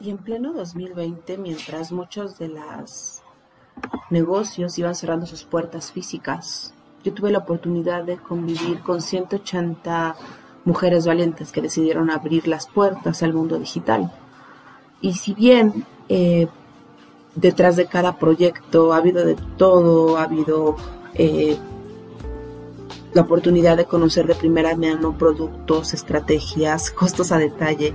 Y en pleno 2020, mientras muchos de los negocios iban cerrando sus puertas físicas, yo tuve la oportunidad de convivir con 180 mujeres valientes que decidieron abrir las puertas al mundo digital. Y si bien eh, detrás de cada proyecto ha habido de todo, ha habido eh, la oportunidad de conocer de primera mano productos, estrategias, costos a detalle,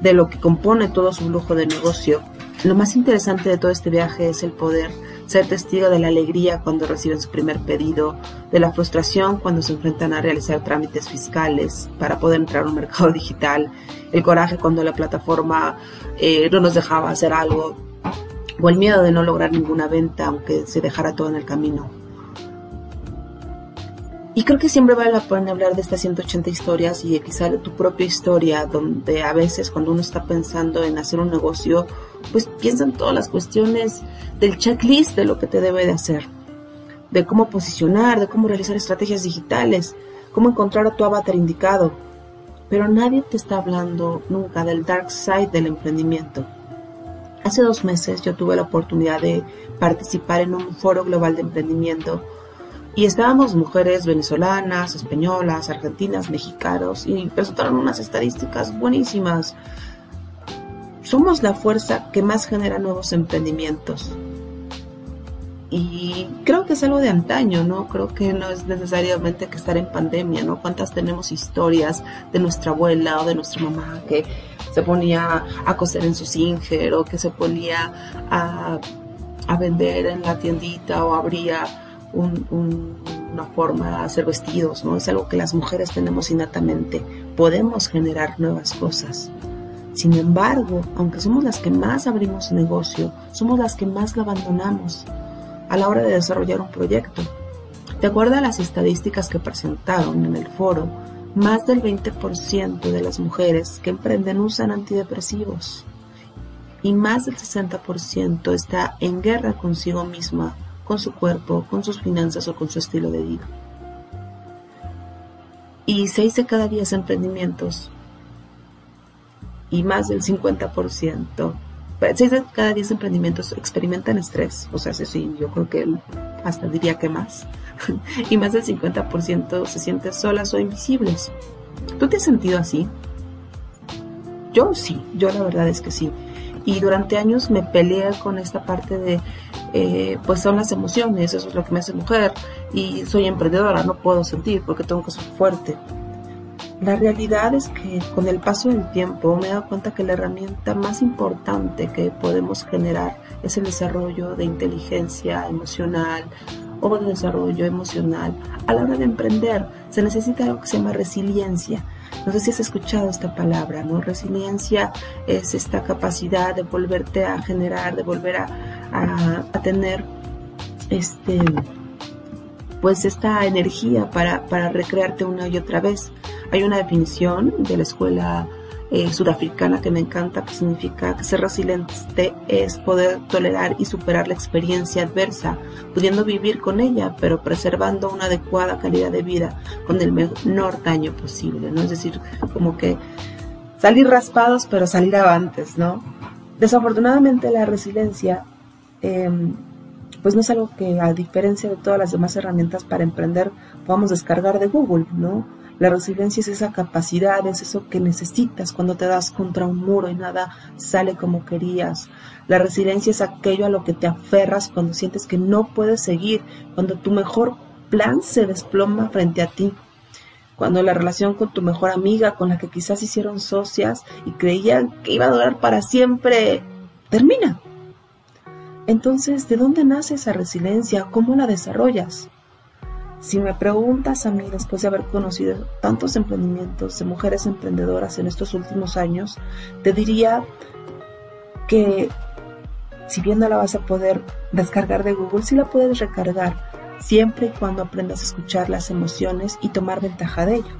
de lo que compone todo su flujo de negocio. Lo más interesante de todo este viaje es el poder ser testigo de la alegría cuando reciben su primer pedido, de la frustración cuando se enfrentan a realizar trámites fiscales para poder entrar a un mercado digital, el coraje cuando la plataforma eh, no nos dejaba hacer algo, o el miedo de no lograr ninguna venta aunque se dejara todo en el camino. Y creo que siempre vale la pena hablar de estas 180 historias y quizá tu propia historia, donde a veces cuando uno está pensando en hacer un negocio, pues piensa en todas las cuestiones del checklist de lo que te debe de hacer, de cómo posicionar, de cómo realizar estrategias digitales, cómo encontrar a tu avatar indicado. Pero nadie te está hablando nunca del dark side del emprendimiento. Hace dos meses yo tuve la oportunidad de participar en un foro global de emprendimiento y estábamos mujeres venezolanas, españolas, argentinas, mexicanos y resultaron unas estadísticas buenísimas. Somos la fuerza que más genera nuevos emprendimientos. Y creo que es algo de antaño, ¿no? Creo que no es necesariamente que estar en pandemia, ¿no? ¿Cuántas tenemos historias de nuestra abuela o de nuestra mamá que se ponía a coser en su singer o que se ponía a, a vender en la tiendita o abría una forma de hacer vestidos, ¿no? Es algo que las mujeres tenemos innatamente. Podemos generar nuevas cosas. Sin embargo, aunque somos las que más abrimos negocio, somos las que más lo abandonamos a la hora de desarrollar un proyecto. De acuerdo a las estadísticas que presentaron en el foro, más del 20% de las mujeres que emprenden usan antidepresivos y más del 60% está en guerra consigo misma con su cuerpo, con sus finanzas o con su estilo de vida. Y 6 de cada 10 emprendimientos y más del 50%, 6 de cada 10 emprendimientos experimentan estrés, o sea, sí, yo creo que hasta diría que más, y más del 50% se sienten solas o invisibles. ¿Tú te has sentido así? Yo sí, yo la verdad es que sí. Y durante años me peleé con esta parte de eh, pues son las emociones, eso es lo que me hace mujer y soy emprendedora, no puedo sentir porque tengo que ser fuerte. La realidad es que con el paso del tiempo me he dado cuenta que la herramienta más importante que podemos generar es el desarrollo de inteligencia emocional o de desarrollo emocional. A la hora de emprender se necesita algo que se llama resiliencia no sé si has escuchado esta palabra, ¿no? Resiliencia es esta capacidad de volverte a generar, de volver a, tener este pues esta energía para, para recrearte una y otra vez. Hay una definición de la escuela eh, sudafricana que me encanta, que significa que ser resiliente es poder tolerar y superar la experiencia adversa, pudiendo vivir con ella, pero preservando una adecuada calidad de vida con el menor daño posible, ¿no? Es decir, como que salir raspados, pero salir avantes, ¿no? Desafortunadamente la resiliencia, em, pues no es algo que a diferencia de todas las demás herramientas para emprender podamos descargar de Google, ¿no? La resiliencia es esa capacidad, es eso que necesitas cuando te das contra un muro y nada sale como querías. La resiliencia es aquello a lo que te aferras cuando sientes que no puedes seguir, cuando tu mejor plan se desploma frente a ti. Cuando la relación con tu mejor amiga, con la que quizás hicieron socias y creían que iba a durar para siempre, termina. Entonces, ¿de dónde nace esa resiliencia? ¿Cómo la desarrollas? Si me preguntas a mí, después de haber conocido tantos emprendimientos de mujeres emprendedoras en estos últimos años, te diría que si bien no la vas a poder descargar de Google, sí la puedes recargar, siempre y cuando aprendas a escuchar las emociones y tomar ventaja de ello.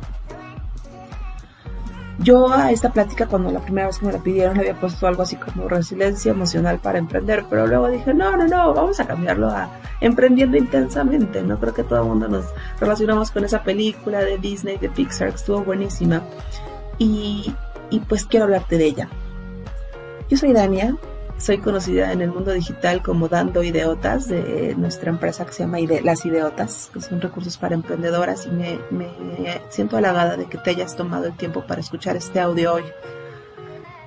Yo a esta plática, cuando la primera vez que me la pidieron, había puesto algo así como resiliencia emocional para emprender, pero luego dije, no, no, no, vamos a cambiarlo a emprendiendo intensamente. No creo que todo el mundo nos relacionamos con esa película de Disney, de Pixar, que estuvo buenísima. Y, y pues quiero hablarte de ella. Yo soy Dania, soy conocida en el mundo digital como Dando Ideotas de nuestra empresa que se llama Las Ideotas, que son recursos para emprendedoras y me, siento halagada de que te hayas tomado el tiempo para escuchar este audio hoy.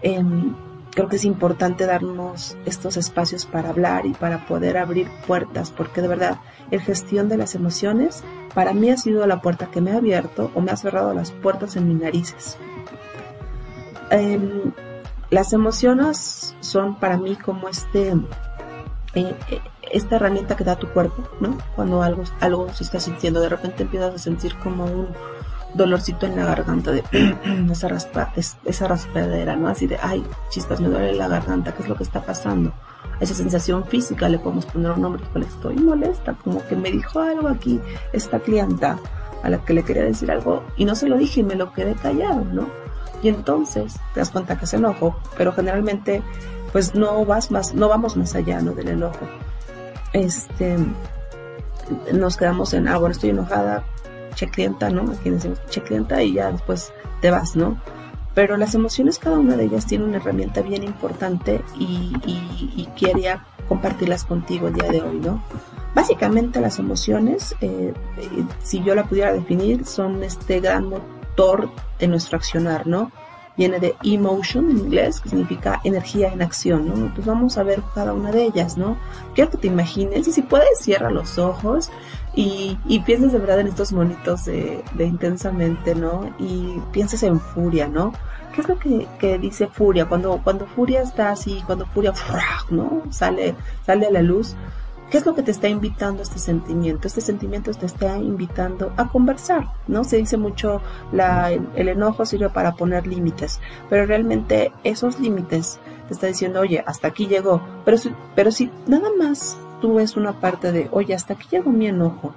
Em, creo que es importante darnos estos espacios para hablar y para poder abrir puertas, porque de verdad el gestión de las emociones para mí ha sido la puerta que me ha abierto o me ha cerrado las puertas en mis narices. Em, las emociones son para mí como este, eh, eh, esta herramienta que da tu cuerpo, ¿no? Cuando algo, algo se está sintiendo, de repente empiezas a sentir como un dolorcito en la garganta de esa, raspa, esa raspadera, ¿no? Así de, ay, chispas, me duele la garganta, ¿qué es lo que está pasando? Esa sensación física le podemos poner un nombre, le estoy molesta, como que me dijo algo aquí esta clienta a la que le quería decir algo y no se lo dije y me lo quedé callado, ¿no? Y entonces te das cuenta que es enojo, pero generalmente pues no vas más, no vamos más allá, ¿no? Del enojo. Este, nos quedamos en, ah, bueno, estoy enojada, che clienta, ¿no? Aquí decimos che clienta y ya después te vas, ¿no? Pero las emociones, cada una de ellas tiene una herramienta bien importante y, y, quería compartirlas contigo el día de hoy, ¿no? Básicamente las emociones, eh, eh, si yo la pudiera definir, son este gran de nuestro accionar, ¿no? Viene de emotion en inglés, que significa energía en acción, ¿no? Pues vamos a ver cada una de ellas, ¿no? Quiero que te imagines, y si puedes, cierra los ojos y, y pienses de verdad en estos monitos de, intensamente, ¿no? Y pienses en furia, ¿no? ¿Qué es lo que, que, dice furia? Cuando, cuando furia está así, cuando furia, ¿no? Sale, sale a la luz. ¿Qué es lo que te está invitando este sentimiento? Este sentimiento te está invitando a conversar, ¿no? Se dice mucho, el enojo sirve para poner límites, pero realmente esos límites te está diciendo, oye, hasta aquí llegó, pero, pero si nada más tú ves una parte de, oye, hasta aquí llegó mi enojo,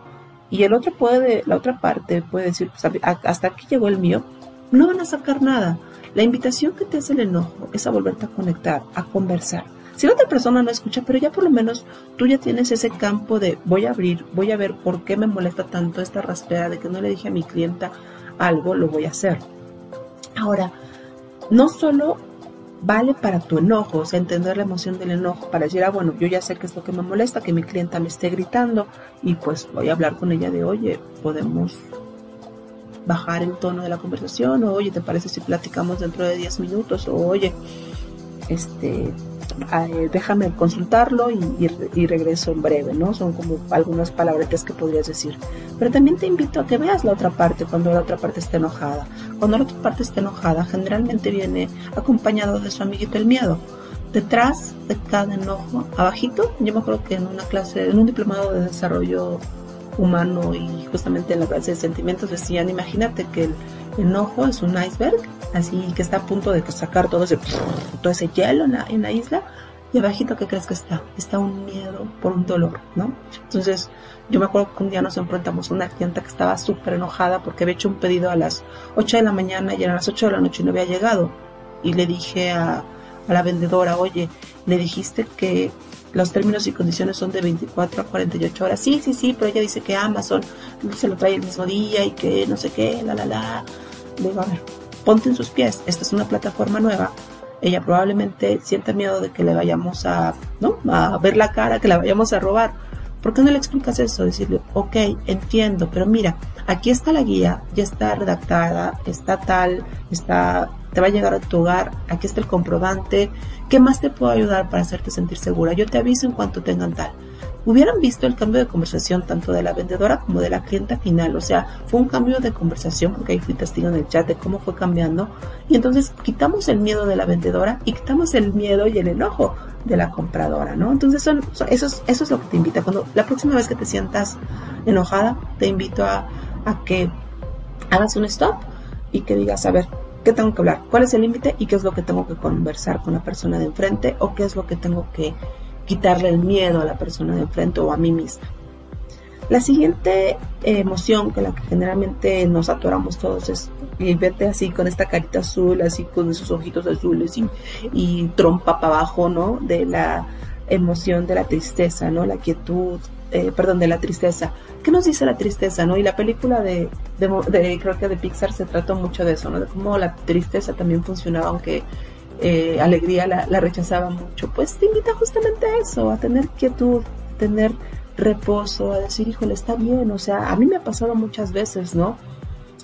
y el otro puede, la otra parte puede decir, pues, hasta aquí llegó el mío, no van a sacar nada. La invitación que te hace el enojo es a volverte a conectar, a conversar. Si la otra persona no escucha, pero ya por lo menos tú ya tienes ese campo de voy a abrir, voy a ver por qué me molesta tanto esta raspera de que no le dije a mi clienta algo, lo voy a hacer. Ahora, no solo vale para tu enojo, o sea, entender la emoción del enojo, para decir, ah, bueno, yo ya sé qué es lo que me molesta, que mi clienta me esté gritando, y pues voy a hablar con ella de, oye, podemos bajar el tono de la conversación, o oye, ¿te parece si platicamos dentro de 10 minutos? O oye, este, eh, déjame consultarlo y, regreso en breve, ¿no? Son como algunas palabretas que podrías decir. Pero también te invito a que veas la otra parte cuando la otra parte está enojada. Cuando la otra parte está enojada, generalmente viene acompañado de su amiguito el miedo. Detrás de cada enojo, abajito, yo me acuerdo que en una clase, en un diplomado de desarrollo humano y justamente en la clase de sentimientos decían, imagínate que el enojo es un iceberg, así que está a punto de sacar todo ese, todo ese hielo en la, isla, y abajito, ¿qué crees que está? Está un miedo por un dolor, ¿no? Entonces, yo me acuerdo que un día nos enfrentamos a una clienta que estaba súper enojada porque había hecho un pedido a las 8 de la mañana y eran las 8 de la noche y no había llegado. Y le dije a, a la vendedora, oye, le dijiste que los términos y condiciones son de 24 a 48 horas. Sí, sí, sí, pero ella dice que Amazon se lo trae el mismo día y que no sé qué, la, la, la. Digo, a ver, ponte en sus pies. Esta es una plataforma nueva. Ella probablemente sienta miedo de que le vayamos a, ¿no? A ver la cara, que la vayamos a robar. ¿Por qué no le explicas eso? Decirle, ok, entiendo, pero mira, aquí está la guía, ya está redactada, está tal, está te va a llegar a tu hogar, aquí está el comprobante, ¿qué más te puedo ayudar para hacerte sentir segura? Yo te aviso en cuanto tengan tal. Hubieran visto el cambio de conversación tanto de la vendedora como de la clienta final, o sea, fue un cambio de conversación porque ahí fui testigo en el chat de cómo fue cambiando y entonces quitamos el miedo de la vendedora y quitamos el miedo y el enojo de la compradora, ¿no? Entonces son, eso, es, eso es lo que te invita. Cuando la próxima vez que te sientas enojada, te invito a, a que hagas un stop y que digas, a ver, qué tengo que hablar, cuál es el límite y qué es lo que tengo que conversar con la persona de enfrente o qué es lo que tengo que quitarle el miedo a la persona de enfrente o a mí misma. La siguiente eh, emoción con la que generalmente nos atoramos todos es y vete así con esta carita azul, así con esos ojitos azules y, y trompa para abajo, ¿no? De la emoción de la tristeza, ¿no? La quietud, eh, perdón, de la tristeza. ¿Qué nos dice la tristeza, no? Y la película de, de, creo que de Pixar se trató mucho de eso, ¿no? De cómo la tristeza también funcionaba, aunque eh, alegría la, la, rechazaba mucho, pues te invita justamente a eso, a tener quietud, tener reposo, a decir, híjole, está bien, o sea, a mí me ha pasado muchas veces, ¿no?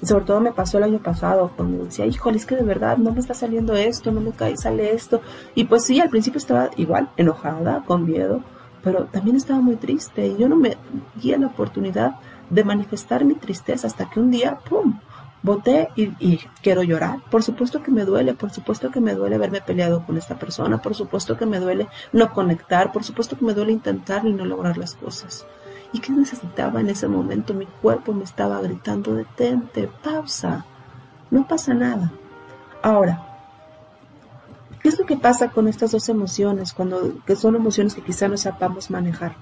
Sobre todo me pasó el año pasado, cuando decía, híjole, es que de verdad no me está saliendo esto, no me cae, sale esto. Y pues sí, al principio estaba igual, enojada, con miedo, pero también estaba muy triste y yo no me di la oportunidad de manifestar mi tristeza hasta que un día, ¡pum!, voté y, quiero llorar. Por supuesto que me duele, por supuesto que me duele haberme peleado con esta persona, por supuesto que me duele no conectar, por supuesto que me duele intentar y no lograr las cosas. ¿Y qué necesitaba en ese momento? Mi cuerpo me estaba gritando, detente, pausa, no pasa nada. Ahora, ¿qué es lo que pasa con estas dos emociones, cuando, que son emociones que quizá no sepamos manejar?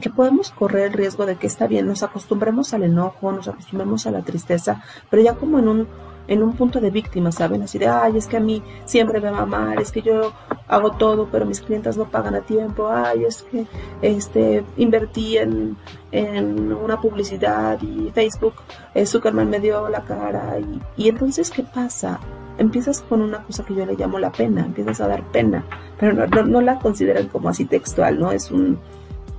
que podemos correr el riesgo de que está bien, nos acostumbremos al enojo, nos acostumbremos a la tristeza, pero ya como en un, en un punto de víctima, ¿saben? Así de, ay, es que a mí siempre me va mal, es que yo hago todo, pero mis clientes no pagan a tiempo, ay, es que este, invertí en, en una publicidad y Facebook, eh, Zuckerman me dio la cara. Y, y entonces, ¿qué pasa? Empiezas con una cosa que yo le llamo la pena, empiezas a dar pena, pero no, no, no la consideran como así textual, ¿no? Es un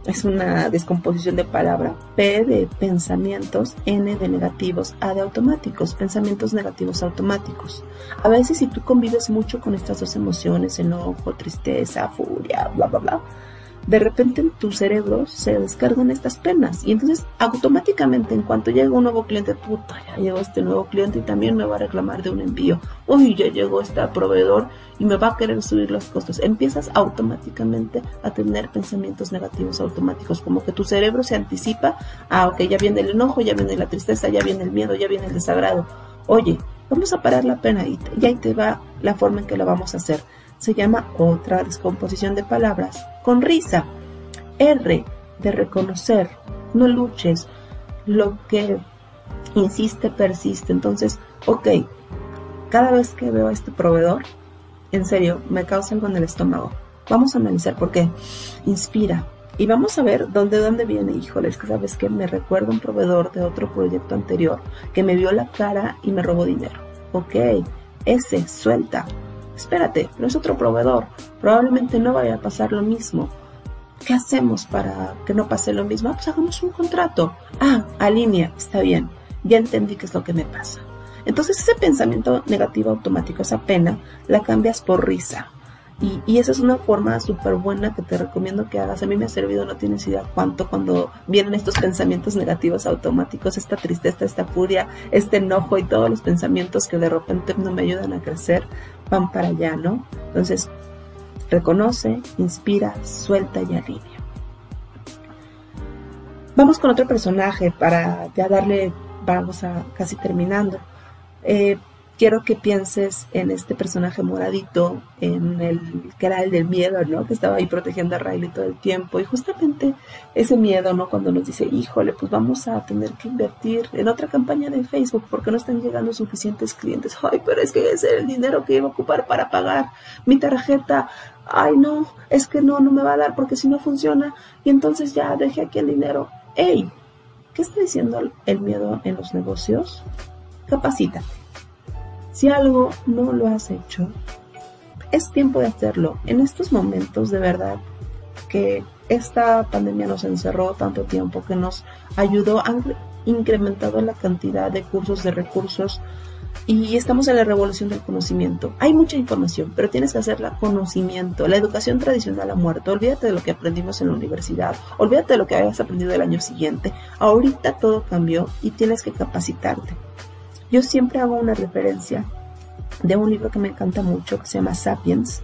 es una descomposición de palabra. P de pensamientos, N de negativos, A de automáticos, pensamientos negativos automáticos. A veces si tú convives mucho con estas dos emociones, enojo, tristeza, furia, bla, bla, bla, de repente en tu cerebro se descargan estas penas y entonces automáticamente en cuanto llega un nuevo cliente, puta, ya llegó este nuevo cliente y también me va a reclamar de un envío, uy, ya llegó este proveedor y me va a querer subir los costos. Empiezas automáticamente a tener pensamientos negativos automáticos, como que tu cerebro se anticipa, ah, ok, ya viene el enojo, ya viene la tristeza, ya viene el miedo, ya viene el desagrado. Oye, vamos a parar la pena y, y ahí te va la forma en que lo vamos a hacer se llama otra descomposición de palabras con risa. R de reconocer, no luches, lo que insiste persiste. Entonces, ok, cada vez que veo a este proveedor, en serio, me causa algo en el estómago. Vamos a analizar por qué. Inspira. Y vamos a ver dónde, dónde viene. Híjole, es que sabes que me recuerda un proveedor de otro proyecto anterior que me vio la cara y me robó dinero. Ok, ese, suelta espérate, no es otro proveedor, probablemente no vaya a pasar lo mismo. ¿Qué hacemos para que no pase lo mismo? Ah, pues hagamos un contrato. Ah, alinea, está bien, ya entendí qué es lo que me pasa. Entonces ese pensamiento negativo automático, esa pena, la cambias por risa. Y, esa es una forma súper buena que te recomiendo que hagas. A mí me ha servido, no tienes idea cuánto cuando vienen estos pensamientos negativos automáticos, esta tristeza, esta furia, este enojo y todos los pensamientos que de repente no me ayudan a crecer, van para allá, ¿no? Entonces, reconoce, inspira, suelta y alivia. Vamos con otro personaje para ya darle, vamos a casi terminando. Eh, quiero que pienses en este personaje moradito, en el que era el del miedo, ¿no? Que estaba ahí protegiendo a Riley todo el tiempo. Y justamente ese miedo, ¿no? Cuando nos dice, híjole, pues vamos a tener que invertir en otra campaña de Facebook porque no están llegando suficientes clientes. Ay, pero es que ese es el dinero que iba a ocupar para pagar mi tarjeta. Ay, no, es que no, no me va a dar porque si no funciona. Y entonces ya dejé aquí el dinero. ¡Ey! ¿Qué está diciendo el miedo en los negocios? Capacítate si algo no lo has hecho, es tiempo de hacerlo. En estos momentos, de verdad, que esta pandemia nos encerró tanto tiempo, que nos ayudó, han incrementado la cantidad de cursos, de recursos, y estamos en la revolución del conocimiento. Hay mucha información, pero tienes que hacerla conocimiento. La educación tradicional ha muerto. Olvídate de lo que aprendimos en la universidad. Olvídate de lo que hayas aprendido el año siguiente. Ahorita todo cambió y tienes que capacitarte. Yo siempre hago una referencia de un libro que me encanta mucho, que se llama Sapiens,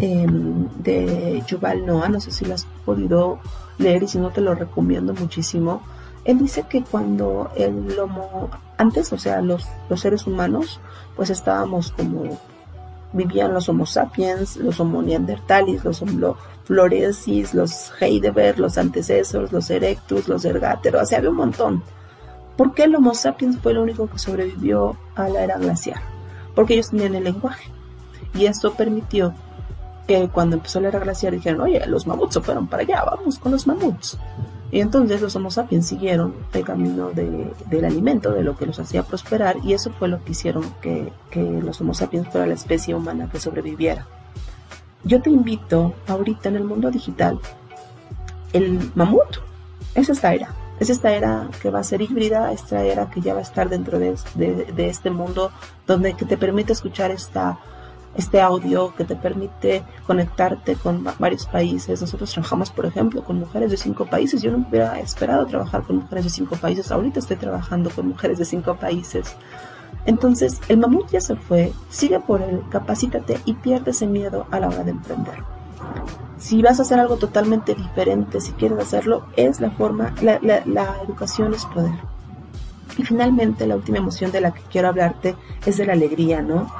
em, de Yuval Noah, no sé si lo has podido leer y si no te lo recomiendo muchísimo. Él dice que cuando el homo, antes, o sea, los, los seres humanos, pues estábamos como vivían los Homo sapiens, los Homo neandertalis, los Homo florensis, los Heidelberg, los antecesores, los erectus, los ergateros, o sea, había un montón. ¿Por qué el Homo sapiens fue el único que sobrevivió a la era glacial? Porque ellos tenían el lenguaje. Y eso permitió que cuando empezó la era glacial dijeran, oye, los mamuts se fueron para allá, vamos con los mamuts. Y entonces los Homo sapiens siguieron el camino del alimento, de lo que los hacía prosperar, y eso fue lo que hicieron que, que los Homo sapiens fuera la especie humana que sobreviviera. Yo te invito ahorita en el mundo digital, el mamut, es esta era, es esta era que va a ser híbrida, esta era que ya va a estar dentro de, este mundo donde que te permite escuchar esta este audio que te permite conectarte con varios países. Nosotros trabajamos, por ejemplo, con mujeres de cinco países. Yo no hubiera esperado trabajar con mujeres de cinco países. Ahorita estoy trabajando con mujeres de cinco países. Entonces, el mamut ya se fue, sigue por él, capacítate y pierde ese miedo a la hora de emprender. Si vas a hacer algo totalmente diferente, si quieres hacerlo, es la forma, la, educación es poder. Y finalmente, la última emoción de la que quiero hablarte es de la alegría, ¿no?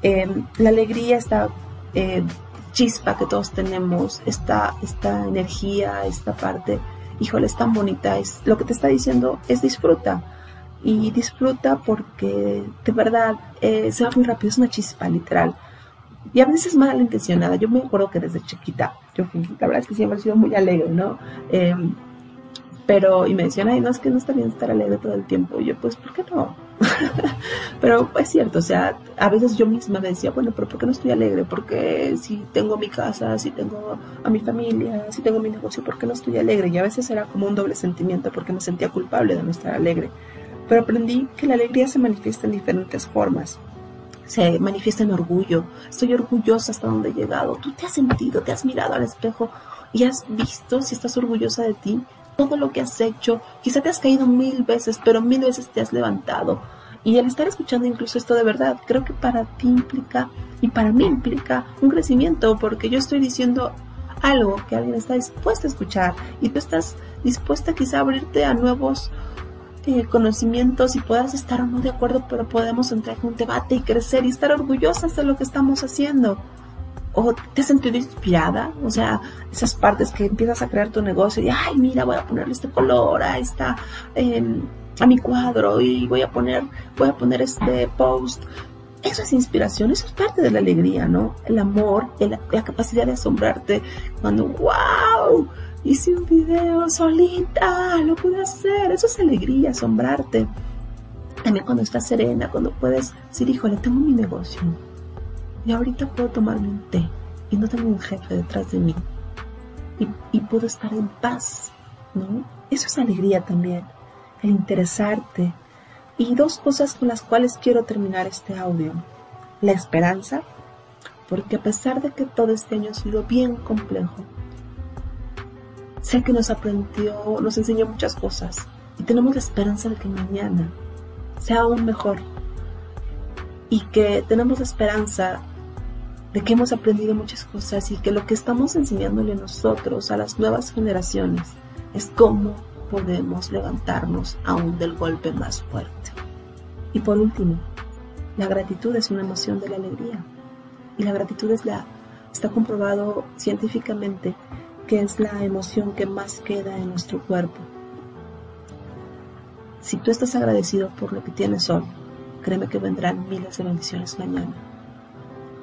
Em, la alegría, esta eh, chispa que todos tenemos, esta, esta energía, esta parte, híjole, es tan bonita, es, lo que te está diciendo es disfruta. Y disfruta porque de verdad eh, se va muy rápido, es una chispa literal. Y a veces es mal intencionada. Yo me acuerdo que desde chiquita, yo la verdad es que siempre he sido muy alegre, ¿no? Em, pero, y me decían, ay, no, es que no está bien estar alegre todo el tiempo. Y yo, pues, ¿por qué no? pero es cierto, o sea, a veces yo misma me decía, bueno, pero ¿por qué no estoy alegre? Porque si tengo mi casa, si tengo a mi familia, si tengo mi negocio, ¿por qué no estoy alegre? Y a veces era como un doble sentimiento porque me sentía culpable de no estar alegre. Pero aprendí que la alegría se manifiesta en diferentes formas. Se manifiesta en orgullo. Estoy orgullosa hasta donde he llegado. Tú te has sentido, te has mirado al espejo y has visto si estás orgullosa de ti todo lo que has hecho. Quizá te has caído mil veces, pero mil veces te has levantado. Y el estar escuchando incluso esto de verdad, creo que para ti implica y para mí implica un crecimiento, porque yo estoy diciendo algo que alguien está dispuesto a escuchar y tú estás dispuesta quizá a abrirte a nuevos eh, conocimientos y puedas estar o no de acuerdo, pero podemos entrar en un debate y crecer y estar orgullosas de lo que estamos haciendo o te has sentido inspirada, o sea, esas partes que empiezas a crear tu negocio y, ay, mira, voy a ponerle este color a esta, em, a mi cuadro y voy a poner, voy a poner este post. Eso es inspiración, eso es parte de la alegría, ¿no? El amor, la, la capacidad de asombrarte cuando, wow, hice un video solita, lo pude hacer, eso es alegría, asombrarte. También cuando estás serena, cuando puedes decir, híjole, tengo mi negocio, y ahorita puedo tomarme un té y no tengo un jefe detrás de mí. Y, puedo estar en paz, ¿no? Eso es alegría también, el interesarte. Y dos cosas con las cuales quiero terminar este audio. La esperanza, porque a pesar de que todo este año ha sido bien complejo, sé que nos aprendió, nos enseñó muchas cosas y tenemos la esperanza de que mañana sea aún mejor y que tenemos la esperanza de que hemos aprendido muchas cosas y que lo que estamos enseñándole nosotros a las nuevas generaciones es cómo podemos levantarnos aún del golpe más fuerte. Y por último, la gratitud es una emoción de la alegría. Y la gratitud está comprobado científicamente que es la emoción que más queda en nuestro cuerpo. Si tú estás agradecido por lo que tienes hoy, créeme que vendrán miles de bendiciones mañana.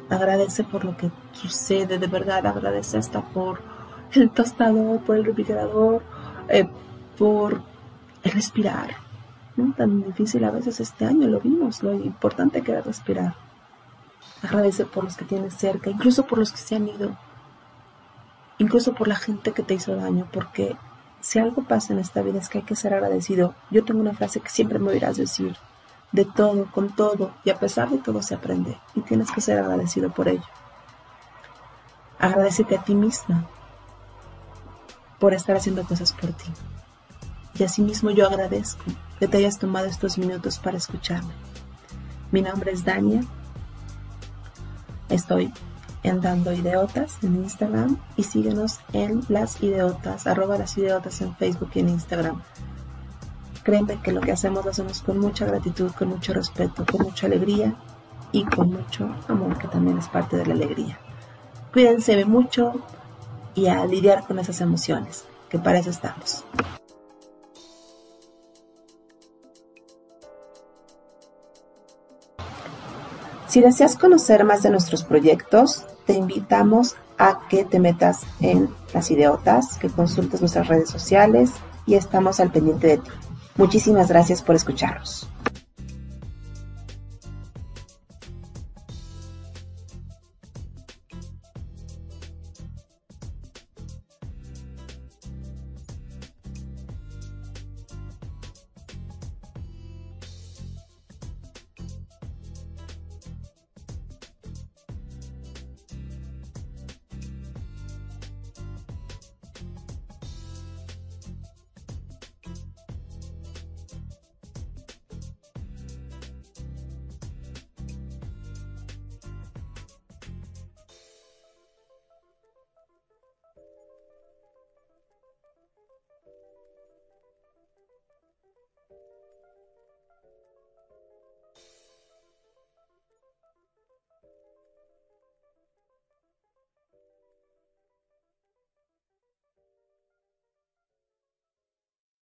Agradece por lo que sucede, de verdad, agradece hasta por el tostador, por el refrigerador, eh, por el respirar. Tan difícil a veces este año lo vimos, lo importante que era respirar. Agradece por los que tienes cerca, incluso por los que se han ido, incluso por la gente que te hizo daño, porque si algo pasa en esta vida es que hay que ser agradecido. Yo tengo una frase que siempre me oirás decir, de todo, con todo, y a pesar de todo se aprende, y tienes que ser agradecido por ello. Agradecete a ti misma por estar haciendo cosas por ti. Y asimismo yo agradezco que te hayas tomado estos minutos para escucharme. Mi nombre es Dania. Estoy en Dando en Instagram y síguenos en Las Ideotas, arroba las Ideotas en Facebook y en Instagram. Créeme que lo que hacemos lo hacemos con mucha gratitud, con mucho respeto, con mucha alegría y con mucho amor, que también es parte de la alegría. Cuídense mucho y a lidiar con esas emociones, que para eso estamos. Si deseas conocer más de nuestros proyectos, te invitamos a que te metas en las ideotas, que consultes nuestras redes sociales y estamos al pendiente de ti. Muchísimas gracias por escucharnos.